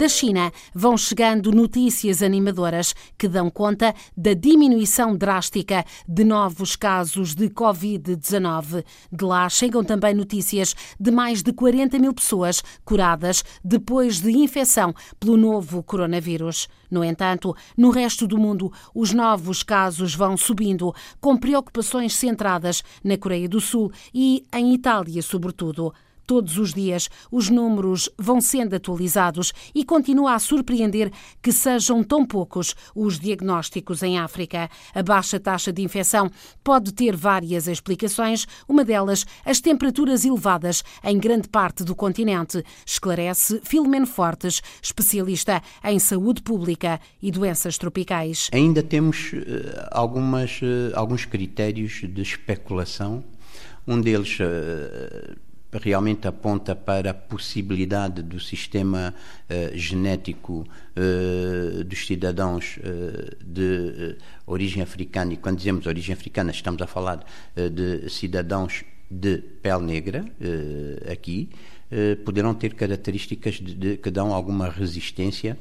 Da China vão chegando notícias animadoras que dão conta da diminuição drástica de novos casos de Covid-19. De lá chegam também notícias de mais de 40 mil pessoas curadas depois de infecção pelo novo coronavírus. No entanto, no resto do mundo, os novos casos vão subindo, com preocupações centradas na Coreia do Sul e em Itália, sobretudo. Todos os dias os números vão sendo atualizados e continua a surpreender que sejam tão poucos os diagnósticos em África. A baixa taxa de infecção pode ter várias explicações, uma delas as temperaturas elevadas em grande parte do continente, esclarece Filomeno Fortes, especialista em saúde pública e doenças tropicais. Ainda temos uh, algumas, uh, alguns critérios de especulação. Um deles uh, realmente aponta para a possibilidade do sistema uh, genético uh, dos cidadãos uh, de origem africana, e quando dizemos origem africana estamos a falar de cidadãos de pele negra aqui, poderão ter características de, de, que dão alguma resistência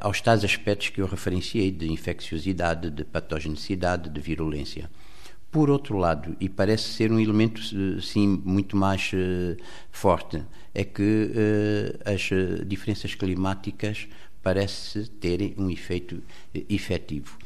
aos tais aspectos que eu referenciei de infecciosidade, de patogenicidade, de virulência. Por outro lado, e parece ser um elemento sim muito mais uh, forte, é que uh, as diferenças climáticas parecem terem um efeito efetivo.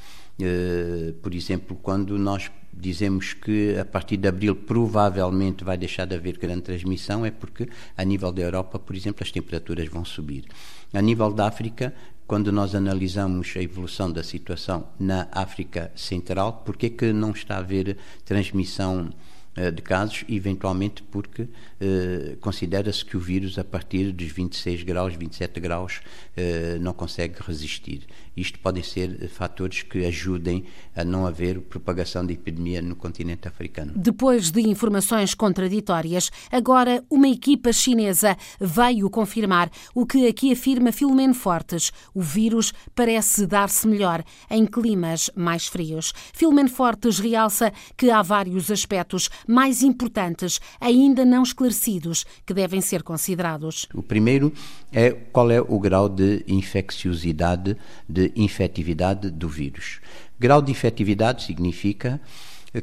por exemplo, quando nós dizemos que a partir de abril provavelmente vai deixar de haver grande transmissão, é porque a nível da Europa, por exemplo, as temperaturas vão subir. A nível da África, quando nós analisamos a evolução da situação na África Central, porque é que não está a haver transmissão de casos, eventualmente porque eh, considera-se que o vírus, a partir dos 26 graus, 27 graus, eh, não consegue resistir. Isto podem ser fatores que ajudem a não haver propagação da epidemia no continente africano. Depois de informações contraditórias, agora uma equipa chinesa veio confirmar o que aqui afirma Filomeno Fortes. O vírus parece dar-se melhor em climas mais frios. Filomeno Fortes realça que há vários aspectos mais importantes ainda não esclarecidos que devem ser considerados. O primeiro é qual é o grau de infecciosidade, de infectividade do vírus. Grau de infectividade significa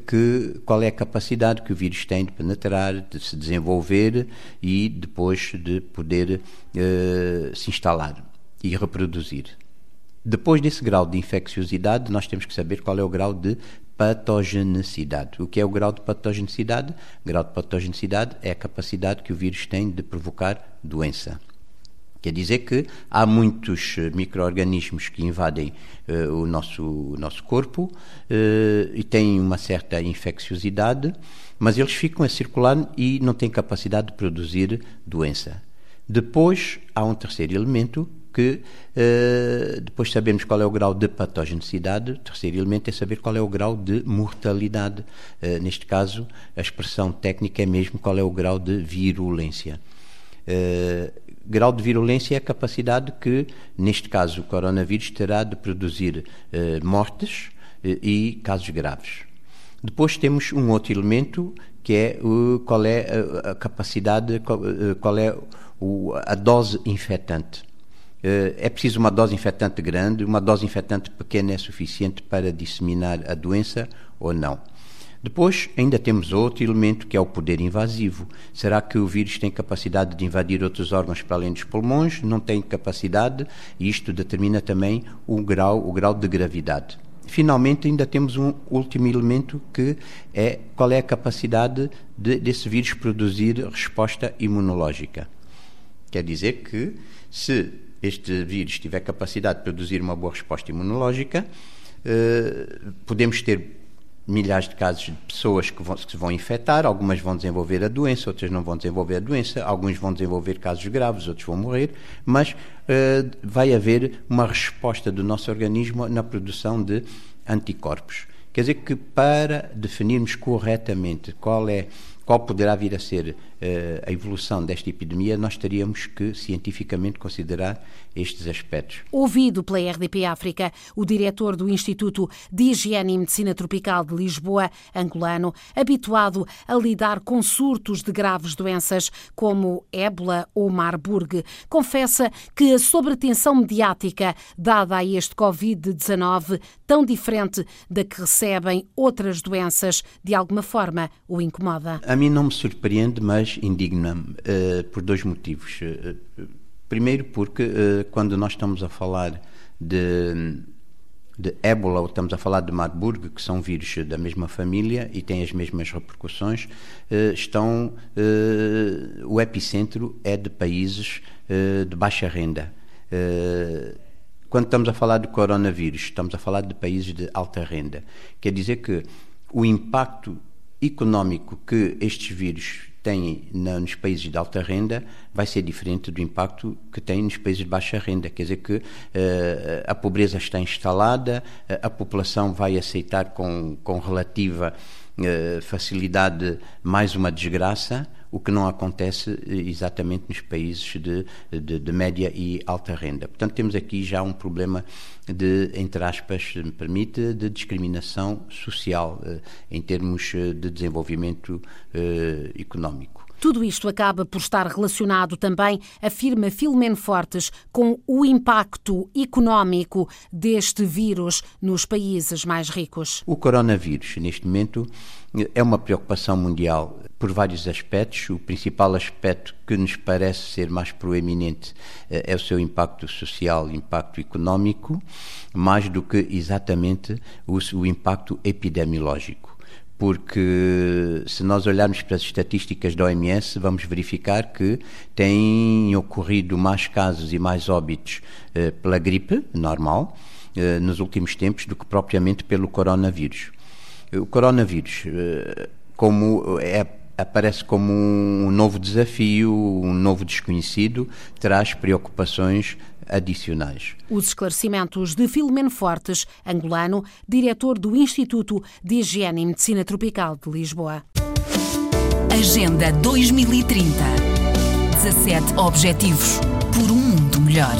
que qual é a capacidade que o vírus tem de penetrar, de se desenvolver e depois de poder uh, se instalar e reproduzir. Depois desse grau de infecciosidade, nós temos que saber qual é o grau de patogenicidade. O que é o grau de patogenicidade? O grau de patogenicidade é a capacidade que o vírus tem de provocar doença. Quer dizer que há muitos eh, micro-organismos que invadem uh, o, nosso, o nosso corpo uh, e têm uma certa infecciosidade, mas eles ficam a circular e não têm capacidade de produzir doença. Depois há um terceiro elemento que uh, depois sabemos qual é o grau de patogenicidade, terceiro elemento é saber qual é o grau de mortalidade. Uh, neste caso, a expressão técnica é mesmo qual é o grau de virulência. Uh, grau de virulência é a capacidade que, neste caso, o coronavírus terá de produzir mortes e casos graves. Depois temos um outro elemento que é qual é a, capacidade, qual, é a dose infectante. Eh, é preciso uma dose infectante grande, uma dose infectante pequena é suficiente para disseminar a doença ou não. Depois, ainda temos outro elemento que é o poder invasivo. Será que o vírus tem capacidade de invadir outros órgãos para além dos pulmões? Não tem capacidade, e isto determina também o grau, o grau de gravidade. Finalmente, ainda temos um último elemento que é qual é a capacidade de, desse vírus produzir resposta imunológica. Quer dizer que se este vírus tiver capacidade de produzir uma boa resposta imunológica, eh, podemos ter milhares de casos de pessoas que, vão, que se vão infectar, algumas vão desenvolver a doença, outras não vão desenvolver a doença, alguns vão desenvolver casos graves, outros vão morrer, mas uh, vai haver uma resposta do nosso organismo na produção de anticorpos. Quer dizer que para definirmos corretamente qual é qual poderá vir a ser uh, a evolução desta epidemia, nós teríamos que cientificamente considerar estes aspectos. Ouvido pela RDP África, o diretor do Instituto de Higiene e Medicina Tropical de Lisboa, angolano, habituado a lidar com surtos de graves doenças como ébola ou Marburg, confessa que a sobretensão mediática dada a este Covid-19, tão diferente da que recebem outras doenças, de alguma forma o incomoda. A mim não me surpreende, mas indigna-me uh, por dois motivos. Primeiro, porque uh, quando nós estamos a falar de de ébola ou estamos a falar de Marburg, que são vírus da mesma família e têm as mesmas repercussões, estão o epicentro é de países de baixa renda. Quando estamos a falar de coronavírus, estamos a falar de países de alta renda. Quer dizer que o impacto económico que estes vírus têm nos países de alta renda vai ser diferente do impacto que têm nos países de baixa renda. Quer dizer que uh, a pobreza está instalada, a população vai aceitar com, com relativa uh, facilidade mais uma desgraça o que não acontece eh, exatamente nos países de, de, de, média e alta renda. Portanto, temos aqui já um problema de, entre aspas, se me permite, de discriminação social eh, em termos eh, de desenvolvimento económico. Tudo isto acaba por estar relacionado também, afirma Filomeno Fortes, com o impacto económico deste vírus nos países mais ricos. O coronavírus, neste momento, é uma preocupação mundial por vários aspectos. O principal aspecto que nos parece ser mais proeminente eh, é o seu impacto social, impacto económico, mais do que exatamente o, o impacto epidemiológico porque se nós olharmos para as estatísticas da OMS, vamos verificar que têm ocorrido mais casos e mais óbitos eh, pela gripe normal eh, nos últimos tempos do que propriamente pelo coronavírus. O coronavírus, eh, como é aparece como um novo desafio, um novo desconhecido, traz preocupações adicionais. Os esclarecimentos de Filomeno Fortes, angolano, diretor do Instituto de Higiene e Medicina Tropical de Lisboa. Agenda 2030. 17 Objetivos por um mundo melhor.